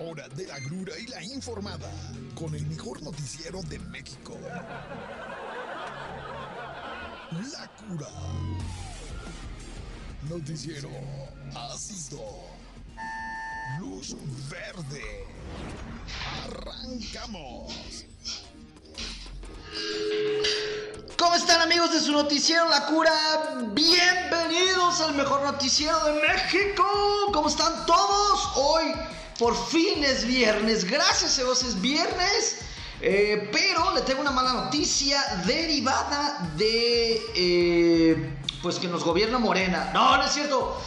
hora de la grura y la informada con el mejor noticiero de México. La cura. Noticiero ácido. Luz verde. Arrancamos. ¿Cómo están amigos de su noticiero La Cura? Bienvenidos al mejor noticiero de México. ¿Cómo están todos? Hoy por fin es viernes. Gracias a Dios es viernes. Eh, pero le tengo una mala noticia derivada de eh, pues que nos gobierna Morena. No, no es cierto.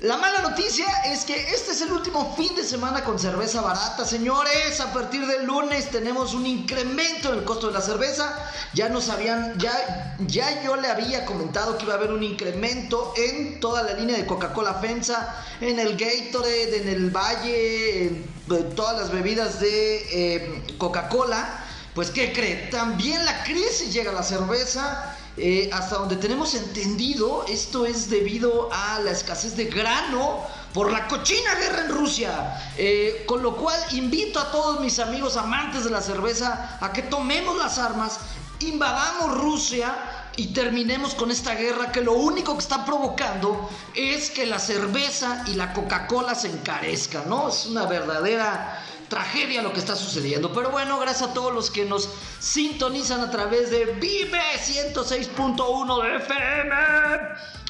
La mala noticia es que este es el último fin de semana con cerveza barata, señores. A partir del lunes tenemos un incremento en el costo de la cerveza. Ya nos habían, ya, ya yo le había comentado que iba a haber un incremento en toda la línea de Coca-Cola FEMSA, en el Gatorade, en el Valle, en todas las bebidas de eh, Coca-Cola. Pues, ¿qué cree? También la crisis llega a la cerveza. Eh, hasta donde tenemos entendido, esto es debido a la escasez de grano por la cochina guerra en Rusia. Eh, con lo cual invito a todos mis amigos amantes de la cerveza a que tomemos las armas, invadamos Rusia y terminemos con esta guerra que lo único que está provocando es que la cerveza y la Coca-Cola se encarezcan, ¿no? Es una verdadera tragedia lo que está sucediendo. Pero bueno, gracias a todos los que nos sintonizan a través de Vive 106.1 de FM.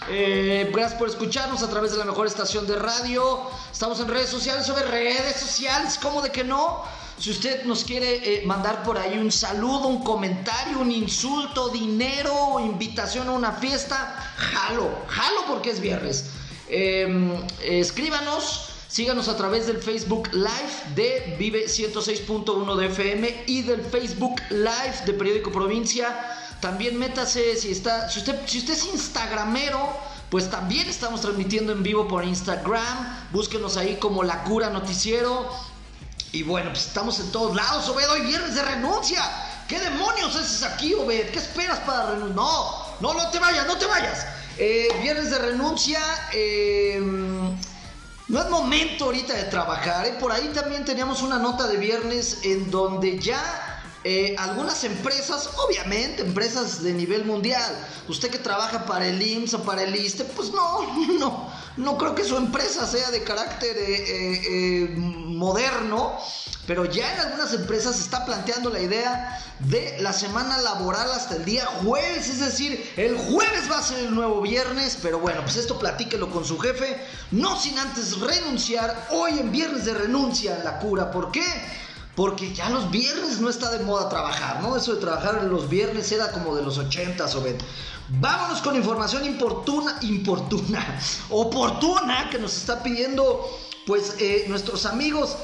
Eh, gracias por escucharnos a través de la mejor estación de radio. Estamos en redes sociales, sobre redes sociales, ¿cómo de que no? Si usted nos quiere eh, mandar por ahí un saludo, un comentario, un insulto, dinero, invitación a una fiesta, jalo, jalo porque es viernes. Em, escríbanos Síganos a través del Facebook Live de Vive 106.1 de FM y del Facebook Live de Periódico Provincia. También métase si está, si usted, si usted es instagramero, pues también estamos transmitiendo en vivo por Instagram. Búsquenos ahí como La Cura Noticiero. Y bueno, pues estamos en todos lados, Obed. Hoy viernes de renuncia. ¿Qué demonios haces aquí, Obed? ¿Qué esperas para renunciar? No, no, no te vayas, no te vayas. Eh, viernes de renuncia. Eh, no es momento ahorita de trabajar. ¿eh? Por ahí también teníamos una nota de viernes en donde ya eh, algunas empresas, obviamente empresas de nivel mundial, usted que trabaja para el IMSS o para el ISTE, pues no, no, no creo que su empresa sea de carácter eh, moderno pero ya en algunas empresas se está planteando la idea de la semana laboral hasta el día jueves, es decir, el jueves va a ser el nuevo viernes, pero bueno, pues esto platíquelo con su jefe, no sin antes renunciar, hoy en viernes de renuncia a la cura, ¿por qué? Porque ya los viernes no está de moda trabajar, ¿no? Eso de trabajar los viernes era como de los 80, Obed. Vámonos con información importuna, importuna, oportuna que nos está pidiendo, pues, eh, nuestros amigos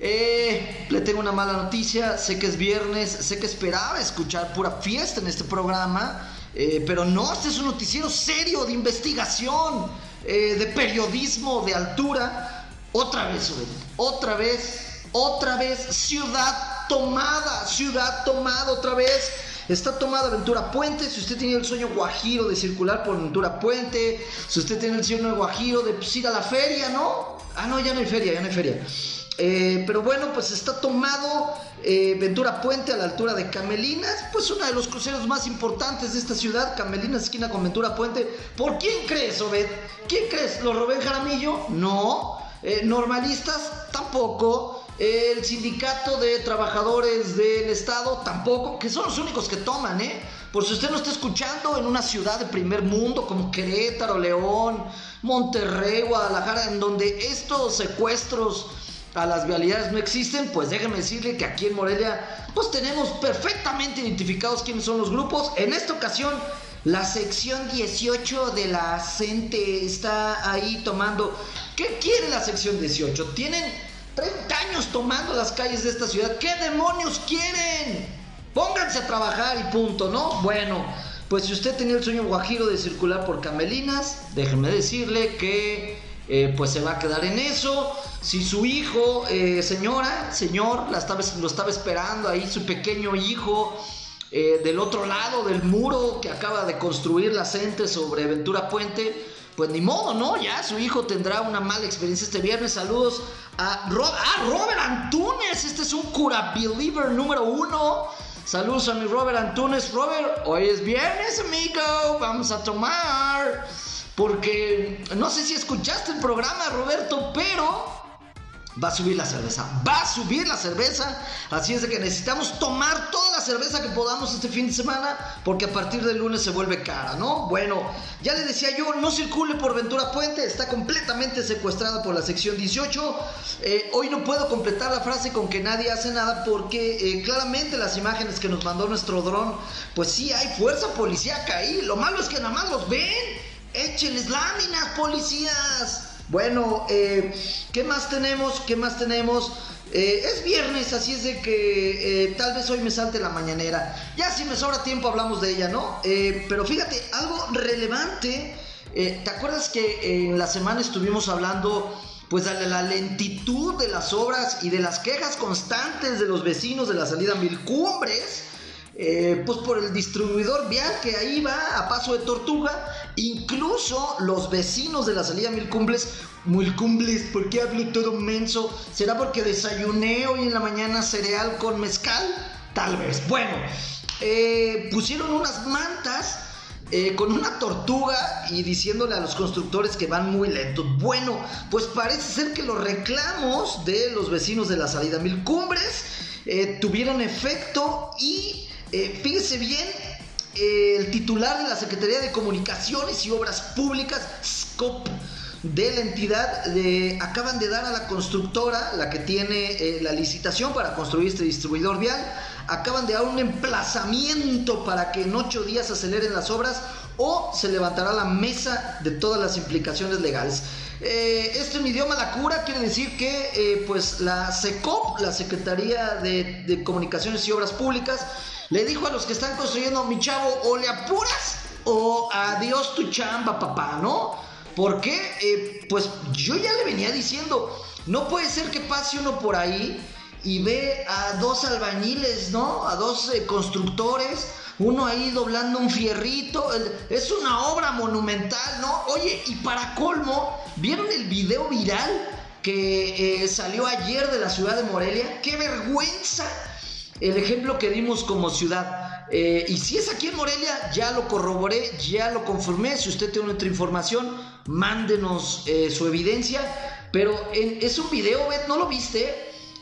eh, le tengo una mala noticia, sé que es viernes, sé que esperaba escuchar pura fiesta en este programa, eh, pero no, este es un noticiero serio de investigación, eh, de periodismo de altura. Otra vez, otra vez, otra vez, ciudad tomada, ciudad tomada otra vez. Está tomada Ventura Puente. Si usted tiene el sueño guajiro de circular por Ventura Puente, si usted tiene el sueño guajiro de pues, ir a la feria, ¿no? Ah, no, ya no hay feria, ya no hay feria. Eh, pero bueno, pues está tomado eh, Ventura Puente a la altura de Camelinas, pues uno de los cruceros más importantes de esta ciudad, Camelinas, esquina con Ventura Puente. ¿Por quién crees, Obed? ¿Quién crees? ¿Lo Rubén Jaramillo? No. Eh, ¿Normalistas? Tampoco. El sindicato de trabajadores del Estado? Tampoco. Que son los únicos que toman, ¿eh? Por si usted no está escuchando en una ciudad de primer mundo como Querétaro, León, Monterrey, Guadalajara, en donde estos secuestros a las vialidades no existen, pues déjeme decirle que aquí en Morelia pues tenemos perfectamente identificados quiénes son los grupos. En esta ocasión la sección 18 de la CENTE está ahí tomando. ¿Qué quiere la sección 18? Tienen 30 años tomando las calles de esta ciudad. ¿Qué demonios quieren? Pónganse a trabajar y punto, ¿no? Bueno, pues si usted tenía el sueño guajiro de circular por Camelinas, déjeme decirle que eh, pues se va a quedar en eso. Si su hijo, eh, señora, señor, la estaba, lo estaba esperando ahí, su pequeño hijo, eh, del otro lado del muro que acaba de construir la gente sobre Ventura Puente, pues ni modo, ¿no? Ya su hijo tendrá una mala experiencia este viernes. Saludos a ah, Robert Antunes. Este es un cura believer número uno. Saludos a mi Robert Antunes. Robert, hoy es viernes, amigo. Vamos a tomar. Porque no sé si escuchaste el programa, Roberto, pero va a subir la cerveza. Va a subir la cerveza. Así es de que necesitamos tomar toda la cerveza que podamos este fin de semana. Porque a partir del lunes se vuelve cara, ¿no? Bueno, ya le decía yo, no circule por Ventura Puente. Está completamente secuestrada por la sección 18. Eh, hoy no puedo completar la frase con que nadie hace nada. Porque eh, claramente las imágenes que nos mandó nuestro dron. Pues sí, hay fuerza policíaca ahí. Lo malo es que nada más los ven. Échenles láminas, policías. Bueno, eh, ¿qué más tenemos? ¿Qué más tenemos? Eh, es viernes, así es de que eh, tal vez hoy me salte la mañanera. Ya si me sobra tiempo hablamos de ella, ¿no? pero fíjate, algo relevante. ¿Te acuerdas que en la semana estuvimos hablando pues de la lentitud de las obras y de las quejas constantes de los vecinos de la salida Mil Cumbres? Eh, pues por el distribuidor vial que ahí va a paso de tortuga. Incluso los vecinos de la salida Mil Cumbres, Mil Cumbres, ¿por qué hablo todo menso? ¿Será porque desayuné hoy en la mañana cereal con mezcal? Tal vez. Bueno, eh, pusieron unas mantas. Eh, con una tortuga y diciéndole a los constructores que van muy lentos. Bueno, pues parece ser que los reclamos de los vecinos de la salida Mil Cumbres tuvieron efecto y eh, fíjese bien, el titular de la Secretaría de Comunicaciones y Obras Públicas, SCOP, de la entidad, acaban de dar a la constructora, la que tiene eh, la licitación para construir este distribuidor vial, acaban de dar un emplazamiento para que en ocho días aceleren las obras o se levantará la mesa de todas las implicaciones legales. Eh, esto en idioma la cura quiere decir que pues la SECOP, la Secretaría de Comunicaciones y Obras Públicas, le dijo a los que están construyendo, mi chavo, o le apuras o adiós tu chamba, papá, ¿no? Porque, eh, pues yo ya le venía diciendo, no puede ser que pase uno por ahí y ve a dos albañiles, ¿no? A dos eh, constructores, uno ahí doblando un fierrito. Es una obra monumental, ¿no? Oye, y para colmo, ¿vieron el video viral que eh, salió ayer de la ciudad de Morelia? ¡Qué vergüenza! El ejemplo que dimos como ciudad. Eh, y si es aquí en Morelia, ya lo corroboré, ya lo confirmé. Si usted tiene otra información, mándenos eh, su evidencia. Pero es un video, ¿no lo viste?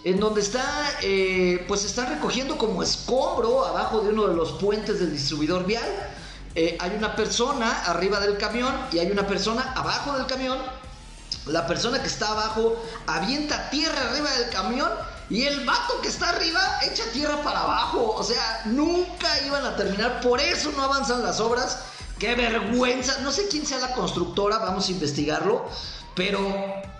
En donde está, eh, pues están recogiendo como escombro abajo de uno de los puentes del distribuidor vial. hay una persona arriba del camión y hay una persona abajo del camión. La persona que está abajo avienta tierra arriba del camión y el vato que está arriba echa tierra para abajo. O sea, nunca iban a terminar. Por eso no avanzan las obras. Qué vergüenza. No sé quién sea la constructora, vamos a investigarlo. Pero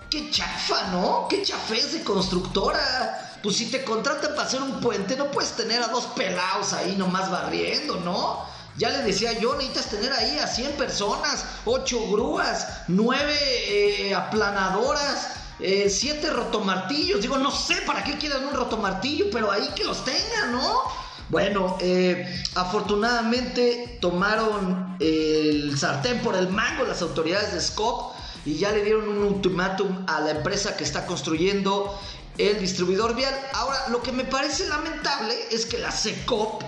qué chafa, ¿no? Qué chafez de constructora. Pues si te contratan para hacer un puente, no puedes tener a dos pelados ahí nomás barriendo, ¿no? Ya le decía yo, necesitas tener ahí a 100 personas, 8 grúas, 9 eh, aplanadoras, eh, siete rotomartillos. Digo, no sé para qué quieren un rotomartillo, pero ahí que los tengan, ¿no? Bueno, eh, afortunadamente tomaron el sartén por el mango las autoridades de SCOP y ya le dieron un ultimátum a la empresa que está construyendo el distribuidor vial. Ahora, lo que me parece lamentable es que la SECOP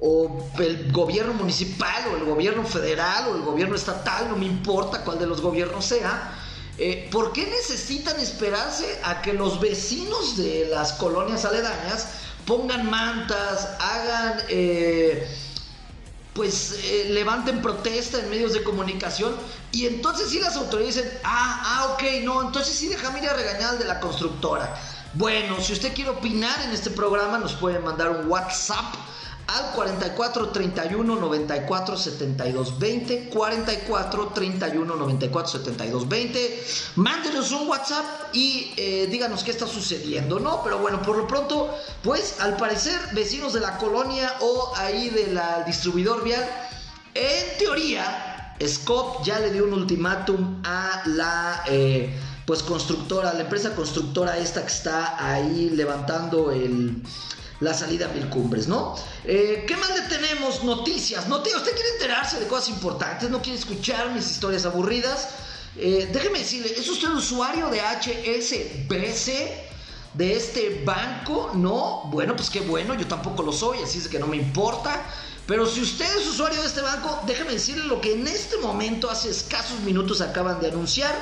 o el gobierno municipal o el gobierno federal o el gobierno estatal, no me importa cuál de los gobiernos sea, eh, ¿Por qué necesitan esperarse a que los vecinos de las colonias aledañas pongan mantas, hagan, eh, pues eh, levanten protesta en medios de comunicación y entonces sí las autoridades dicen, ah, ah, ok, no, entonces sí déjame ir a regañar al de la constructora. Bueno, si usted quiere opinar en este programa, nos puede mandar un WhatsApp al 44 31 94 72 20 44 31 94 72 20 mándenos un WhatsApp y eh, díganos qué está sucediendo no pero bueno por lo pronto pues al parecer vecinos de la colonia o ahí del distribuidor vial en teoría Scott ya le dio un ultimátum a la eh, pues constructora la empresa constructora esta que está ahí levantando el la salida a Mil Cumbres, ¿no? Eh, ¿Qué más le tenemos? Noticias. Noticias. ¿Usted quiere enterarse de cosas importantes? ¿No quiere escuchar mis historias aburridas? Eh, déjeme decirle, ¿es usted usuario de HSBC? De este banco, ¿no? Bueno, pues qué bueno, yo tampoco lo soy, así es que no me importa. Pero si usted es usuario de este banco, déjeme decirle lo que en este momento, hace escasos minutos, acaban de anunciar.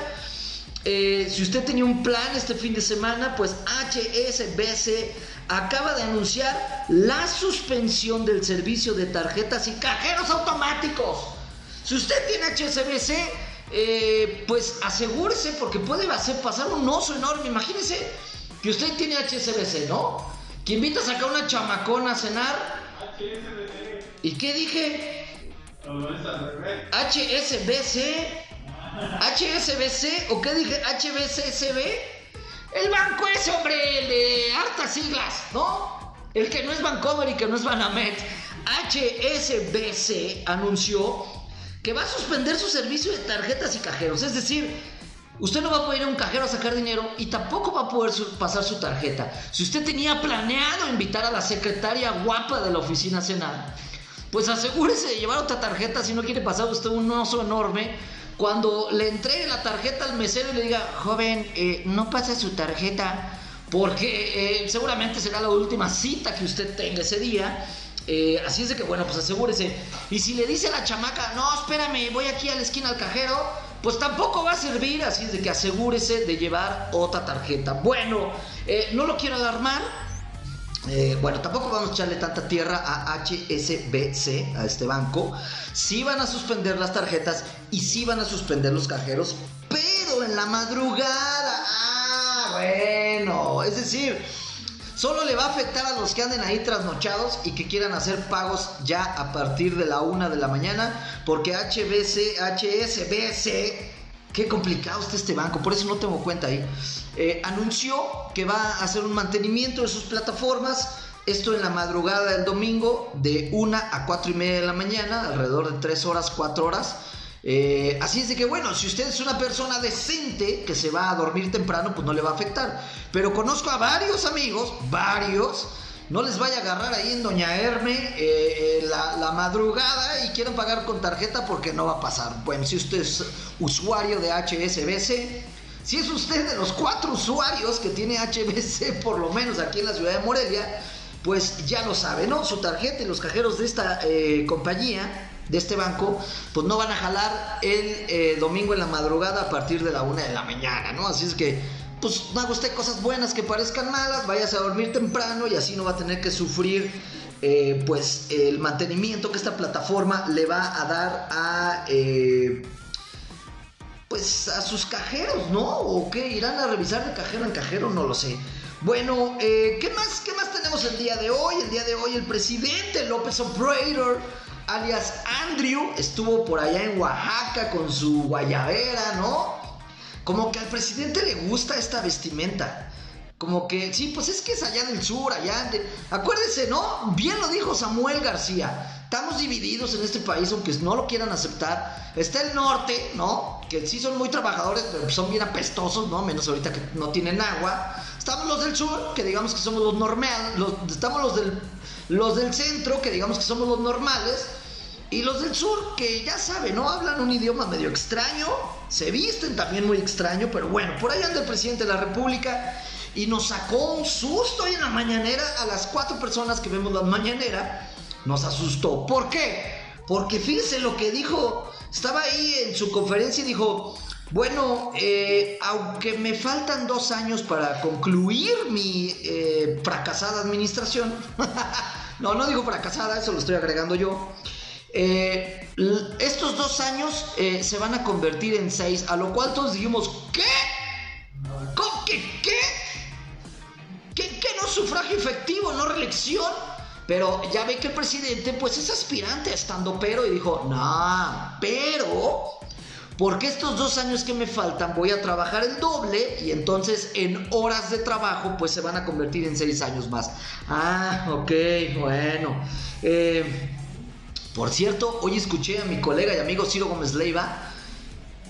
Eh, si usted tenía un plan este fin de semana, pues HSBC acaba de anunciar la suspensión del servicio de tarjetas y cajeros automáticos. Si usted tiene HSBC, eh, pues asegúrese porque puede hacer pasar un oso enorme. Imagínese que usted tiene HSBC, ¿no? Que invita a sacar una chamacona a cenar. ¿Y qué dije? HSBC. HSBC o qué dije? HBCCB. El banco ese, hombre, de hartas siglas, ¿no? El que no es Bancover y que no es Banamet. HSBC anunció que va a suspender su servicio de tarjetas y cajeros. Es decir, usted no va a poder ir a un cajero a sacar dinero y tampoco va a poder pasar su tarjeta. Si usted tenía planeado invitar a la secretaria guapa de la oficina a cenar, pues asegúrese de llevar otra tarjeta si no quiere pasar usted un oso enorme cuando le entregue la tarjeta al mesero y le diga, joven, eh, no pasa su tarjeta, porque eh, seguramente será la última cita que usted tenga ese día. Eh, así es de que, bueno, pues asegúrese. Y si le dice a la chamaca, no, espérame, voy aquí a la esquina al cajero, pues tampoco va a servir. Así es de que asegúrese de llevar otra tarjeta. Bueno, no lo quiero alarmar. Eh, bueno, tampoco vamos a echarle tanta tierra a HSBC, a este banco. Sí van a suspender las tarjetas y sí van a suspender los cajeros, pero en la madrugada. Ah, bueno, es decir, solo le va a afectar a los que anden ahí trasnochados y que quieran hacer pagos ya a partir de la una de la mañana, porque HBC, HSBC Qué complicado está este banco, por eso no tengo cuenta ahí. Eh, anunció que va a hacer un mantenimiento de sus plataformas. Esto en la madrugada del domingo, de 1 a 4 y media de la mañana, alrededor de 3 horas, 4 horas. Eh, así es de que, bueno, si usted es una persona decente que se va a dormir temprano, pues no le va a afectar. Pero conozco a varios amigos, varios, no les vaya a agarrar ahí en Doña Herme eh, eh, la, madrugada y quieran pagar con tarjeta porque no va a pasar. Bueno, si usted es usuario de HSBC, si es usted de los cuatro usuarios que tiene HBC, por lo menos aquí en la ciudad de Morelia, pues ya lo sabe, ¿no? Su tarjeta y los cajeros de esta eh, compañía, de este banco, pues no van a jalar el domingo en la madrugada a partir de la una de la mañana, ¿no? Así es que pues haga usted cosas buenas que parezcan malas, váyase a dormir temprano y así no va a tener que sufrir eh, pues el mantenimiento que esta plataforma le va a dar a eh, pues a sus cajeros, ¿no? ¿O qué? ¿Irán a revisar de cajero en cajero? No lo sé. Bueno, eh, ¿qué, más, ¿qué más tenemos el día de hoy? El día de hoy el presidente López Obrador, alias Andrew, estuvo por allá en Oaxaca con su guayabera, ¿no? Como que al presidente le gusta esta vestimenta. Como que, sí, pues es que es allá del sur, allá. De... Acuérdese, ¿no? Bien lo dijo Samuel García. Estamos divididos en este país, aunque no lo quieran aceptar. Está el norte, ¿no? Que sí son muy trabajadores, pero son bien apestosos, ¿no? Menos ahorita que no tienen agua. Estamos los del sur, que digamos que somos los normales. Estamos los del, los del centro, que digamos que somos los normales. Y los del sur, que ya saben, ¿no? Hablan un idioma medio extraño, se visten también muy extraño, pero bueno, por ahí anda el presidente de la República y nos sacó un susto ahí en la mañanera a las cuatro personas que vemos la mañanera. Nos asustó. ¿Por qué? Porque fíjense lo que dijo, estaba ahí en su conferencia y dijo, bueno, eh, aunque me faltan dos años para concluir mi eh, fracasada administración, no, no digo fracasada, eso lo estoy agregando yo. Eh, estos dos años se van a convertir en seis, a lo cual todos dijimos, ¿qué? ¿Cómo que qué? ¿Qué, qué no sufragio efectivo, no reelección? Pero ya ve que el presidente pues es aspirante estando pero y dijo, no, pero porque estos dos años que me faltan voy a trabajar el doble y entonces en horas de trabajo pues se van a convertir en seis años más. Ah, ok, bueno. Eh, por cierto, hoy escuché a mi colega y amigo Ciro Gómez Leiva,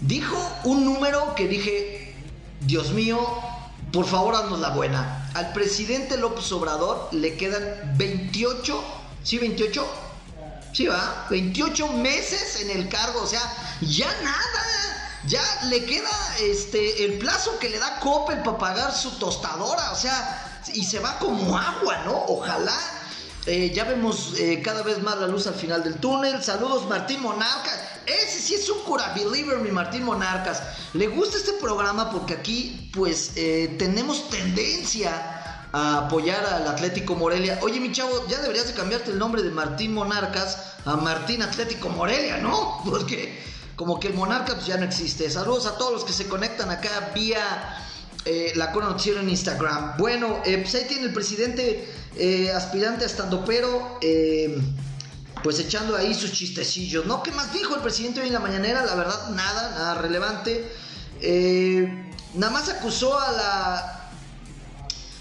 dijo un número que dije, Dios mío, por favor, haznos la buena. Al presidente López Obrador le quedan 28, ¿sí 28? Sí, va, 28 meses en el cargo, o sea, ya nada. Ya le queda este el plazo que le da Coppel para pagar su tostadora, o sea, y se va como agua, ¿no? Ojalá eh, ya vemos eh, cada vez más la luz al final del túnel. Saludos, Martín Monarcas. Ese sí es un cura believer, mi Martín Monarcas. Le gusta este programa porque aquí, pues, eh, tenemos tendencia a apoyar al Atlético Morelia. Oye, mi chavo, ya deberías de cambiarte el nombre de Martín Monarcas a Martín Atlético Morelia, ¿no? Porque como que el Monarca pues, ya no existe. Saludos a todos los que se conectan acá vía la Cura Noticiero en Instagram. Bueno, pues ahí tiene el presidente eh, aspirante a estando pero, eh, pues echando ahí sus chistecillos, ¿no? ¿Qué más dijo el presidente hoy en la mañanera? La verdad, nada, nada relevante. Eh, nada más acusó a la...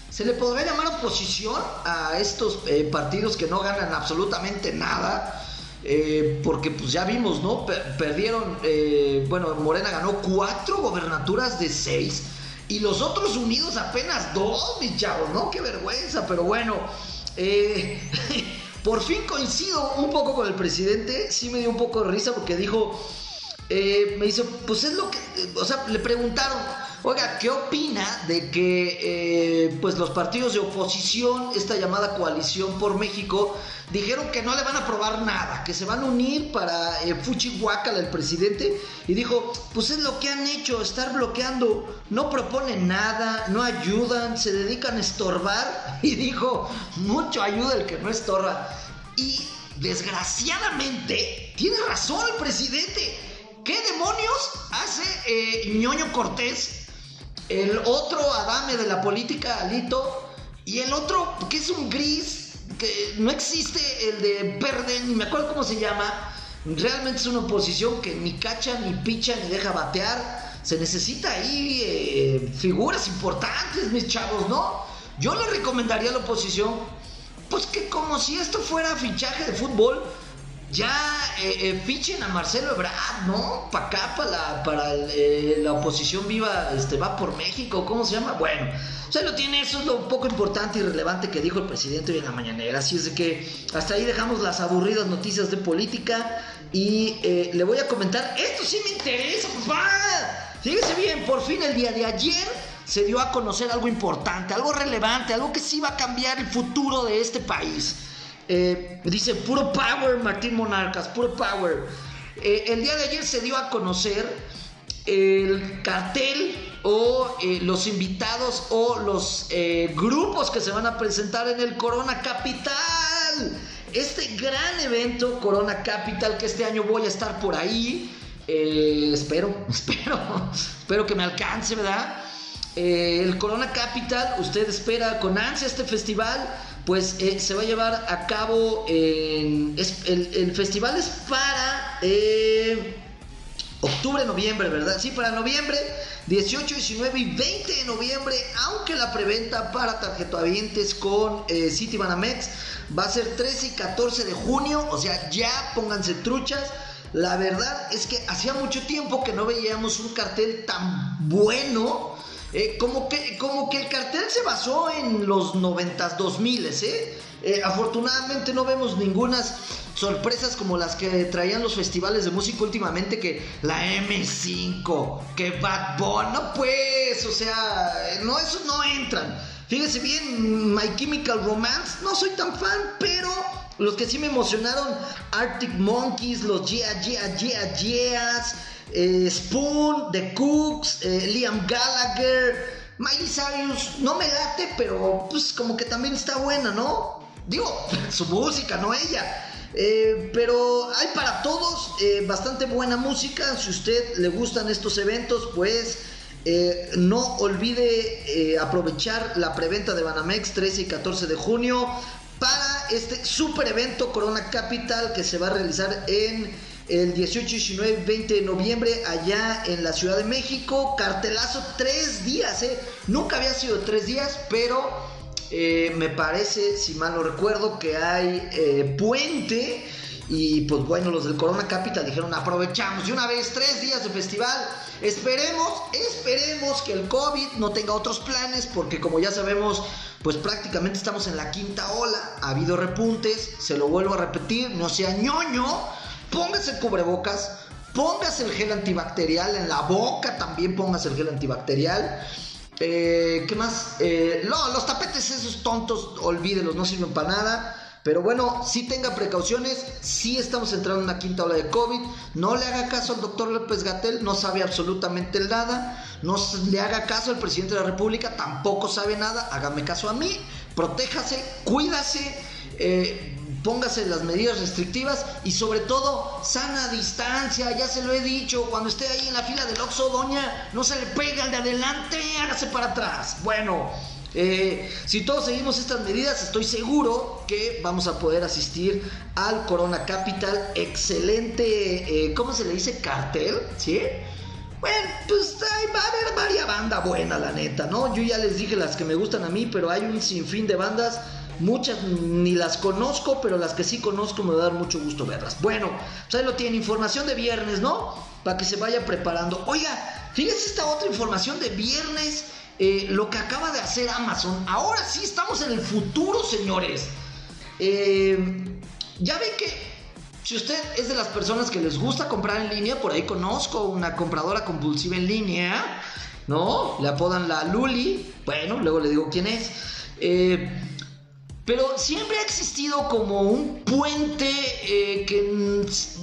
¿Se le podría llamar oposición a estos partidos que no ganan absolutamente nada? porque pues ya vimos, ¿no? perdieron, bueno, Morena ganó cuatro gobernaturas de seis. Y los otros unidos apenas dos, mis chavos, ¿no? Qué vergüenza, pero bueno. Eh, por fin coincido un poco con el presidente. Sí me dio un poco de risa porque dijo, eh, me dice, pues es lo que, o sea, le preguntaron, oiga, ¿qué opina de que eh, pues los partidos de oposición, esta llamada coalición por México, dijeron que no le van a aprobar nada, que se van a unir para eh, Fuchihuacala el presidente y dijo, pues es lo que han hecho, estar bloqueando, no proponen nada, no ayudan, se dedican a estorbar y dijo, mucho ayuda el que no estorba. Y desgraciadamente, tiene razón el presidente. ¿Qué demonios hace eh, ñoño Cortés? El otro Adame de la política, Alito, y el otro que es un gris que no existe el de verde, ni me acuerdo cómo se llama. Realmente es una oposición que ni cacha, ni picha, ni deja batear. Se necesita ahí eh, figuras importantes, mis chavos, ¿no? Yo le recomendaría a la oposición, pues que como si esto fuera fichaje de fútbol, ya eh, eh, a Marcelo Ebrard, ¿no? Para acá, para la, para la oposición viva, este, va por México, ¿cómo se llama? Bueno, o sea, lo tiene, eso es lo poco importante y relevante que dijo el presidente hoy en la mañanera. Así es de que hasta ahí dejamos las aburridas noticias de política y eh, le voy a comentar, esto sí me interesa, papá. Fíjese bien, por fin el día de ayer se dio a conocer algo importante, algo relevante, algo que sí va a cambiar el futuro de este país. Eh, dice, puro power, Martín Monarcas, puro power. Eh, el día de ayer se dio a conocer el cartel o eh, los invitados o los eh, grupos que se van a presentar en el Corona Capital. Este gran evento Corona Capital que este año voy a estar por ahí. Espero, espero, espero que me alcance, ¿verdad? El Corona Capital, usted espera con ansia este festival, pues se va a llevar a cabo el, festival es para octubre, noviembre, ¿verdad? Sí, para noviembre 18, 19 y 20 de noviembre, aunque la preventa para tarjetavientes con eh, City Banamex va a ser 13 y 14 de junio, o sea, ya pónganse truchas. La verdad es que hacía mucho tiempo que no veíamos un cartel tan bueno. Eh, como, que, como que el cartel se basó en los 90s, 2000, ¿eh? ¿eh? Afortunadamente no vemos ningunas sorpresas como las que traían los festivales de música últimamente, que la M5, que Bad Bunny, no pues, o sea, no, esos no entran. Fíjese bien, My Chemical Romance, no soy tan fan, pero los que sí me emocionaron, Arctic Monkeys, los Yeah, Yeah, Yeah, Yeahs, eh, Spoon, The Cooks, eh, Liam Gallagher, Miley Cyrus, no me late, pero pues como que también está buena, ¿no? Digo, su música, no ella. Eh, pero hay para todos bastante buena música. Si usted le gustan estos eventos, pues no olvide aprovechar la preventa de Banamex 13 y 14 de junio para este super evento Corona Capital que se va a realizar en el 18, 19 20 de noviembre allá en la Ciudad de México. Cartelazo tres días, Nunca había sido tres días, pero eh, me parece, si mal no recuerdo, que hay eh, puente Y pues bueno, los del Corona Capital dijeron, aprovechamos de una vez tres días de festival. Esperemos, esperemos que el COVID no tenga otros planes, porque como ya sabemos, pues prácticamente estamos en la quinta ola. Ha habido repuntes, se lo vuelvo a repetir, no sea ñoño, póngase cubrebocas, póngase el gel antibacterial en la boca, también póngase el gel antibacterial. Eh, ¿Qué más? Eh, no, los tapetes esos tontos, olvídelos, no sirven para nada. Pero bueno, sí tenga precauciones, sí estamos entrando en una quinta ola de COVID. No le haga caso al doctor López Gatel, no sabe absolutamente nada. No le haga caso al presidente de la República, tampoco sabe nada. Hágame caso a mí, protéjase, cuídase. Eh, póngase las medidas restrictivas y sobre todo sana distancia, ya se lo he dicho, cuando esté ahí en la fila del Oxxo, doña, no se le pega al de adelante, hágase para atrás. Bueno, eh, si todos seguimos estas medidas, estoy seguro que vamos a poder asistir al Corona Capital. Excelente, eh, ¿cómo se le dice? Cartel, ¿sí? Bueno, pues va a haber varias banda buena, la neta, ¿no? Yo ya les dije las que me gustan a mí, pero hay un sinfín de bandas Muchas ni las conozco, pero las que sí conozco me va a dar mucho gusto verlas. Bueno, pues ahí lo tiene, información de viernes, ¿no? Para que se vaya preparando. Oiga, fíjense esta otra información de viernes, eh, lo que acaba de hacer Amazon. Ahora sí estamos en el futuro, señores. Eh, ya ven que si usted es de las personas que les gusta comprar en línea, por ahí conozco una compradora compulsiva en línea, ¿no? Le apodan la Luli. Bueno, luego le digo quién es. Eh, pero siempre ha existido como un puente eh, que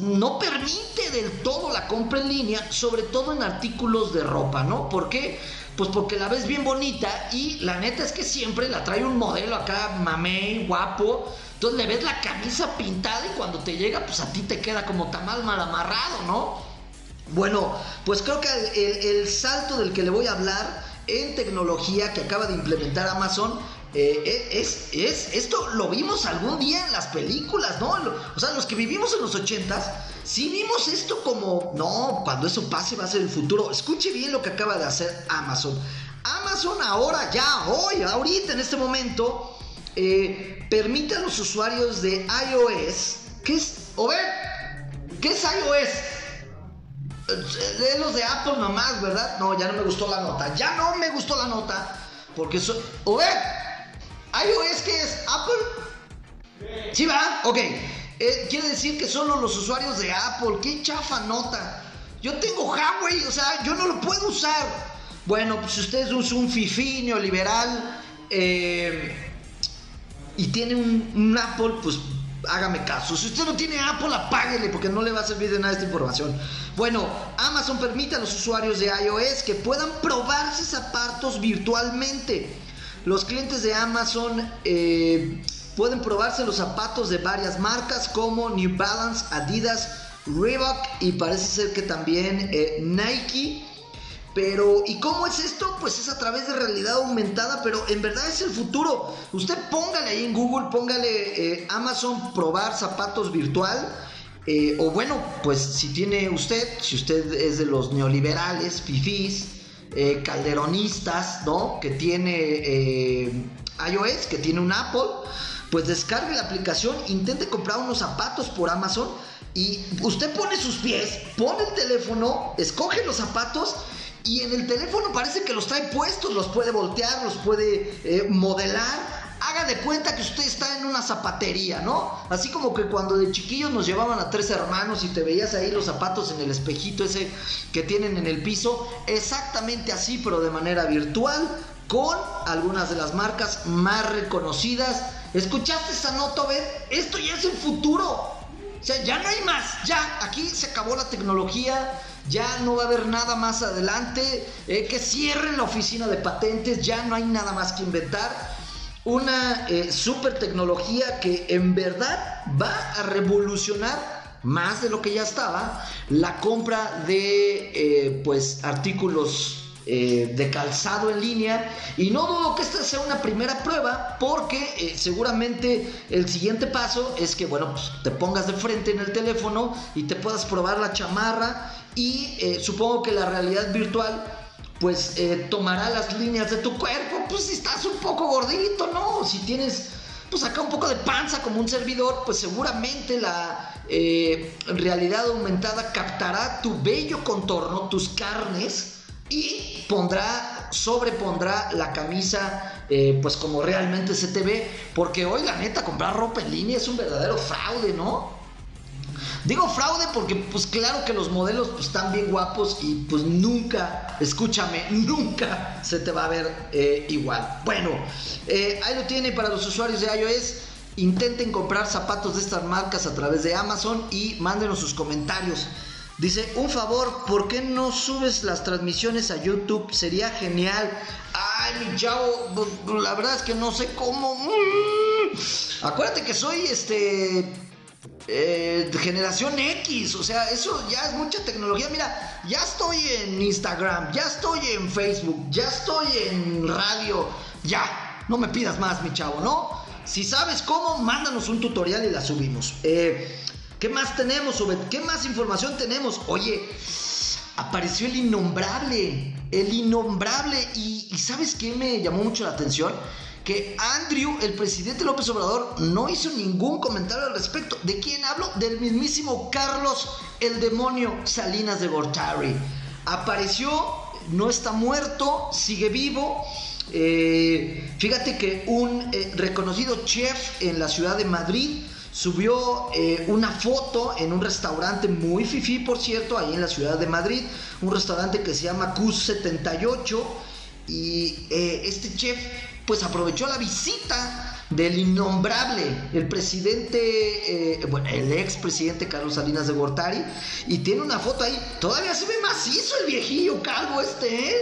no permite del todo la compra en línea, sobre todo en artículos de ropa, ¿no? ¿Por qué? Pues porque la ves bien bonita y la neta es que siempre la trae un modelo acá, mamey, guapo. Entonces le ves la camisa pintada y cuando te llega, pues a ti te queda como tamal mal amarrado, ¿no? Bueno, pues creo que el, el salto del que le voy a hablar en tecnología que acaba de implementar Amazon eh, es, es, esto lo vimos algún día en las películas, ¿no? O sea, los que vivimos en los ochentas, sí vimos esto como, no, cuando eso pase va a ser el futuro. Escuche bien lo que acaba de hacer Amazon. Amazon ahora, ya, hoy, ahorita, en este momento, eh, permite a los usuarios de iOS, ¿qué es? O ver, ¿qué es iOS? Eh, de los de Apple nomás, ¿verdad? No, ya no me gustó la nota. Ya no me gustó la nota. Porque eso. O ver, iOS que es Apple. ¿Sí va? Ok. Eh, quiere decir que solo los usuarios de Apple. Qué chafa nota. Yo tengo Huawei, o sea, yo no lo puedo usar. Bueno, pues si usted es un fifi neoliberal eh, y tiene un, Apple, pues hágame caso. Si usted no tiene Apple, apáguele porque no le va a servir de nada esta información. Bueno, Amazon permite a los usuarios de iOS que puedan probarse zapatos virtualmente. Los clientes de Amazon eh, pueden probarse los zapatos de varias marcas como New Balance, Adidas, Reebok y parece ser que también eh, Nike. Pero, ¿y cómo es esto? Pues es a través de realidad aumentada, pero en verdad es el futuro. Usted póngale ahí en Google, póngale eh, Amazon probar zapatos virtual. o bueno, pues si tiene usted, si usted es de los neoliberales, fifís, eh, calderonistas, ¿no? Que tiene eh, iOS, que tiene un Apple, pues descargue la aplicación, intente comprar unos zapatos por Amazon y usted pone sus pies, pone el teléfono, escoge los zapatos y en el teléfono parece que los trae puestos, los puede voltear, los puede eh, modelar haga de cuenta que usted está en una zapatería, ¿no? Así como que cuando de chiquillos nos llevaban a tres hermanos y te veías ahí los zapatos en el espejito ese que tienen en el piso, exactamente así, pero de manera virtual, con algunas de las marcas más reconocidas. ¿Escuchaste esa nota, ver? Esto ya es el futuro. O sea, ya no hay más. Ya, aquí se acabó la tecnología. Ya no va a haber nada más adelante. Eh, que cierren la oficina de patentes. Ya no hay nada más que inventar una eh, super tecnología que en verdad va a revolucionar más de lo que ya estaba la compra de eh, pues artículos eh, de calzado en línea. Y no dudo que esta sea una primera prueba porque seguramente el siguiente paso es que bueno pues, te pongas de frente en el teléfono y te puedas probar la chamarra y supongo que la realidad virtual pues eh, tomará las líneas de tu cuerpo, pues si estás un poco gordito, ¿no? Si tienes pues acá un poco de panza como un servidor, pues seguramente la eh, realidad aumentada captará tu bello contorno, tus carnes y pondrá, sobrepondrá la camisa eh, pues como realmente se te ve, porque hoy la neta comprar ropa en línea es un verdadero fraude, ¿no? Digo fraude porque pues claro que los modelos pues están bien guapos y pues nunca, escúchame, nunca se te va a ver eh, igual. Bueno, eh, ahí lo tiene para los usuarios de iOS. Intenten comprar zapatos de estas marcas a través de Amazon y mándenos sus comentarios. Dice, un favor, ¿por qué no subes las transmisiones a YouTube? Sería genial. Ay, mi chavo, la verdad es que no sé cómo. Mm. Acuérdate que soy este eh, generación X, o sea, eso ya es mucha tecnología. Mira, ya estoy en Instagram, ya estoy en Facebook, ya estoy en radio, ya, no me pidas más, mi chavo, ¿no? Si sabes cómo, mándanos un tutorial y la subimos. Eh, ¿Qué más tenemos, Obed? ¿Qué más información tenemos? Oye, apareció el innombrable, el innombrable, y, y ¿sabes qué me llamó mucho la atención? Que Andrew, el presidente López Obrador, no hizo ningún comentario al respecto. ¿De quién hablo? Del mismísimo Carlos el demonio Salinas de Gortari. Apareció, no está muerto, sigue vivo. Eh, fíjate que un eh, reconocido chef en la ciudad de Madrid subió eh, una foto en un restaurante muy fifí, por cierto, ahí en la ciudad de Madrid, un restaurante que se llama Cus 78 y este chef pues aprovechó la visita del innombrable, el presidente, eh, bueno, el ex presidente Carlos Salinas de Gortari, y tiene una foto ahí. Todavía se ve macizo el viejillo calvo este, ¿eh?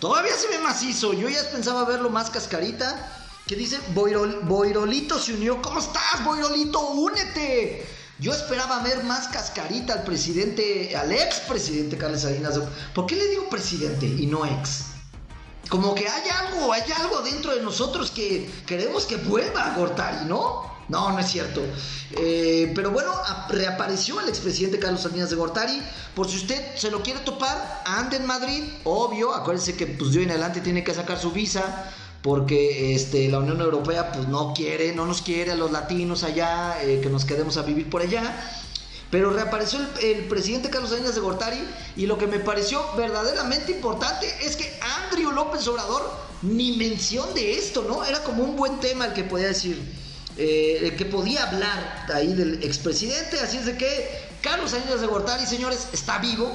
Todavía se ve macizo. Yo ya pensaba verlo más cascarita. Que dice, Boirolito se unió. ¿Cómo estás, Boirolito? Únete. Yo esperaba ver más cascarita al presidente, al ex presidente Carlos Salinas de Gortari. ¿Por qué le digo presidente y no ex? Como que hay algo, hay algo dentro de nosotros que queremos que vuelva a Gortari, ¿no? No, no es cierto. Eh, pero bueno, reapareció el expresidente Carlos Salinas de Gortari. Por si usted se lo quiere topar, ande en Madrid, obvio. Acuérdense que pues de en adelante tiene que sacar su visa. Porque este, la Unión Europea pues no quiere, no nos quiere a los latinos allá, eh, que nos quedemos a vivir por allá. Pero reapareció el, presidente Carlos Salinas de Gortari y lo que me pareció verdaderamente importante es que Andrew López Obrador ni mención de esto, ¿no? Era como un buen tema el que podía decir, eh, el que podía hablar ahí del expresidente. Así es de que Carlos Salinas de Gortari, señores, está vivo.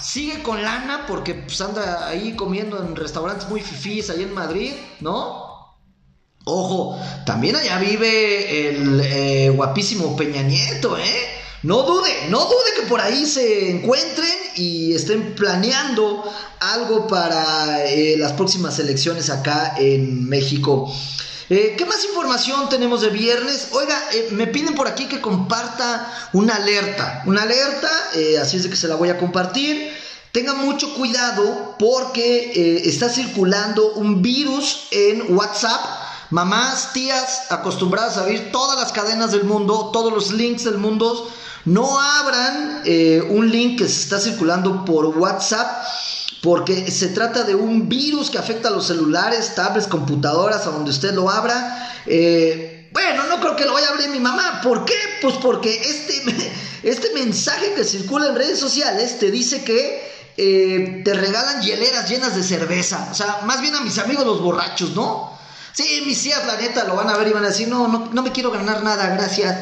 Sigue con lana porque pues, anda ahí comiendo en restaurantes muy fifís ahí en Madrid, ¿no? Ojo, también allá vive el eh, guapísimo Peña Nieto, ¿eh? No dude, no dude que por ahí se encuentren y estén planeando algo para eh, las próximas elecciones acá en México. Eh, ¿Qué más información tenemos de viernes? Oiga, me piden por aquí que comparta una alerta. Una alerta, así es de que se la voy a compartir. Tenga mucho cuidado porque está circulando un virus en WhatsApp Mamás, tías acostumbradas a abrir todas las cadenas del mundo, todos los links del mundo, no abran eh, un link que se está circulando por WhatsApp porque se trata de un virus que afecta a los celulares, tablets, computadoras, a donde usted lo abra. Eh, bueno, no creo que lo vaya a abrir mi mamá. ¿Por qué? Pues porque este, este mensaje que circula en redes sociales te dice que eh, te regalan hieleras llenas de cerveza. O sea, más bien a mis amigos los borrachos, ¿no? Sí, mis tías, la neta, lo van a ver y van a decir, no, no, no me quiero ganar nada, gracias.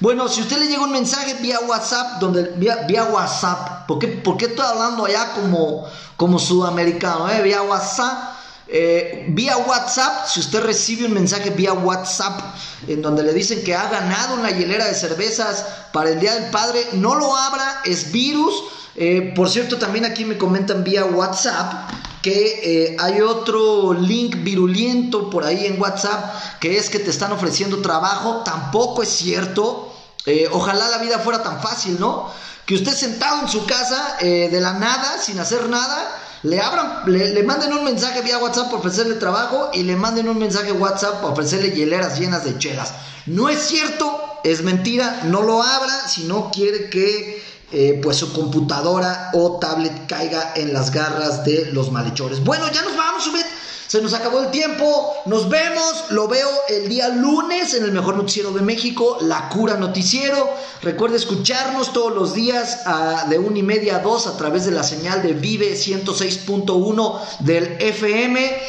Bueno, si usted le llega un mensaje vía WhatsApp, donde vía, WhatsApp, ¿por qué, ¿por estoy hablando allá como, como sudamericano? Eh? Vía WhatsApp. Eh, vía WhatsApp, si usted recibe un mensaje vía WhatsApp en donde le dicen que ha ganado una hielera de cervezas para el Día del Padre, no lo abra, es virus. Eh, por cierto, también aquí me comentan vía WhatsApp que eh, hay otro link virulento por ahí en WhatsApp que es que te están ofreciendo trabajo. Tampoco es cierto. Eh, ojalá la vida fuera tan fácil, ¿no? Que usted sentado en su casa eh, de la nada, sin hacer nada, le abran, le, manden un mensaje vía WhatsApp para ofrecerle trabajo y le manden un mensaje WhatsApp para ofrecerle hieleras llenas de chelas. No es cierto, es mentira, no lo abra si no quiere que eh, pues su computadora o tablet caiga en las garras de los malhechores. Bueno, ya nos vamos, Subet. Se nos acabó el tiempo. Nos vemos. Lo veo el día lunes en el mejor noticiero de México, La Cura Noticiero. Recuerde escucharnos todos los días de una y media a dos a través de la señal de Vive 106.1 del FM.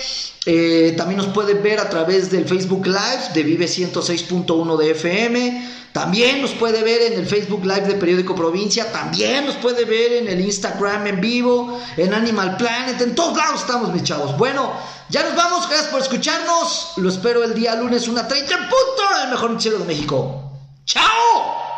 Eh, también nos puede ver a través del Facebook Live de Vive 106.1 de FM. También nos puede ver en el Facebook Live de Periódico Provincia. También nos puede ver en el Instagram en vivo, en Animal Planet. En todos lados estamos, mis chavos. Bueno, ya nos vamos. Gracias por escucharnos. Lo espero el día lunes, una 30 en punto, el mejor noticiero de México. ¡Chao!